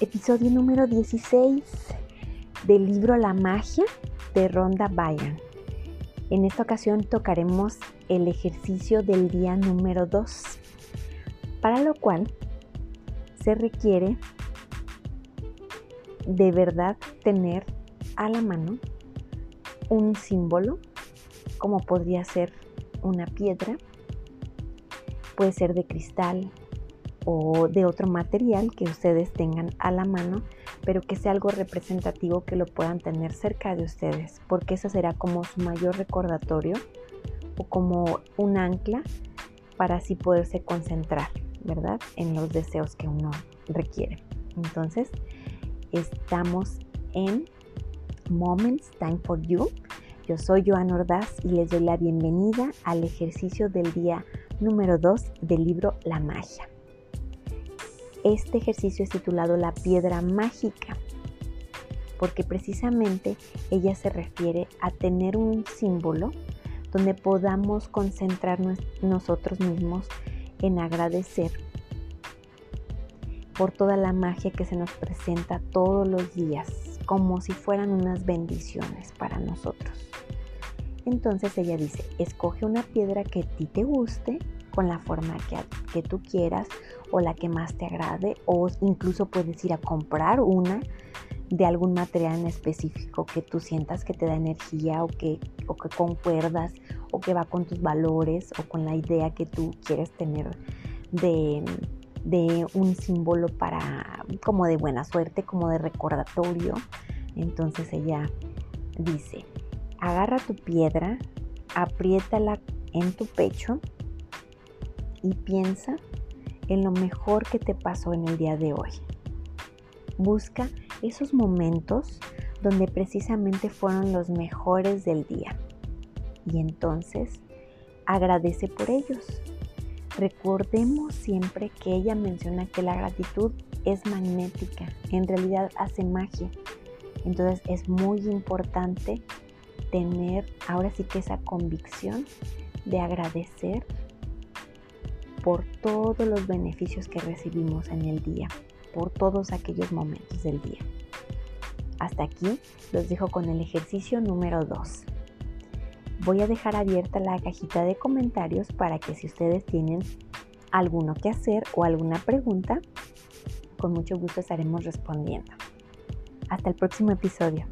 Episodio número 16 del libro La magia de Rhonda Byrne. En esta ocasión tocaremos el ejercicio del día número 2, para lo cual se requiere de verdad tener a la mano un símbolo, como podría ser una piedra, puede ser de cristal o de otro material que ustedes tengan a la mano, pero que sea algo representativo que lo puedan tener cerca de ustedes, porque eso será como su mayor recordatorio o como un ancla para así poderse concentrar, ¿verdad? En los deseos que uno requiere. Entonces, estamos en Moments Time for You. Yo soy Joan Ordaz y les doy la bienvenida al ejercicio del día número 2 del libro La magia. Este ejercicio es titulado La piedra mágica porque precisamente ella se refiere a tener un símbolo donde podamos concentrarnos nosotros mismos en agradecer por toda la magia que se nos presenta todos los días, como si fueran unas bendiciones para nosotros. Entonces ella dice, escoge una piedra que a ti te guste, con la forma que, que tú quieras o la que más te agrade, o incluso puedes ir a comprar una de algún material en específico que tú sientas que te da energía o que, o que concuerdas o que va con tus valores o con la idea que tú quieres tener de, de un símbolo para como de buena suerte, como de recordatorio. Entonces ella dice, agarra tu piedra, apriétala en tu pecho y piensa en lo mejor que te pasó en el día de hoy. Busca esos momentos donde precisamente fueron los mejores del día y entonces agradece por ellos. Recordemos siempre que ella menciona que la gratitud es magnética, en realidad hace magia. Entonces es muy importante tener ahora sí que esa convicción de agradecer por todos los beneficios que recibimos en el día, por todos aquellos momentos del día. Hasta aquí los dejo con el ejercicio número 2 voy a dejar abierta la cajita de comentarios para que si ustedes tienen alguno que hacer o alguna pregunta, con mucho gusto estaremos respondiendo. Hasta el próximo episodio.